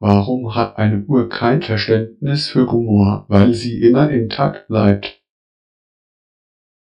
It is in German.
Warum hat eine Uhr kein Verständnis für Humor? Weil sie immer intakt bleibt.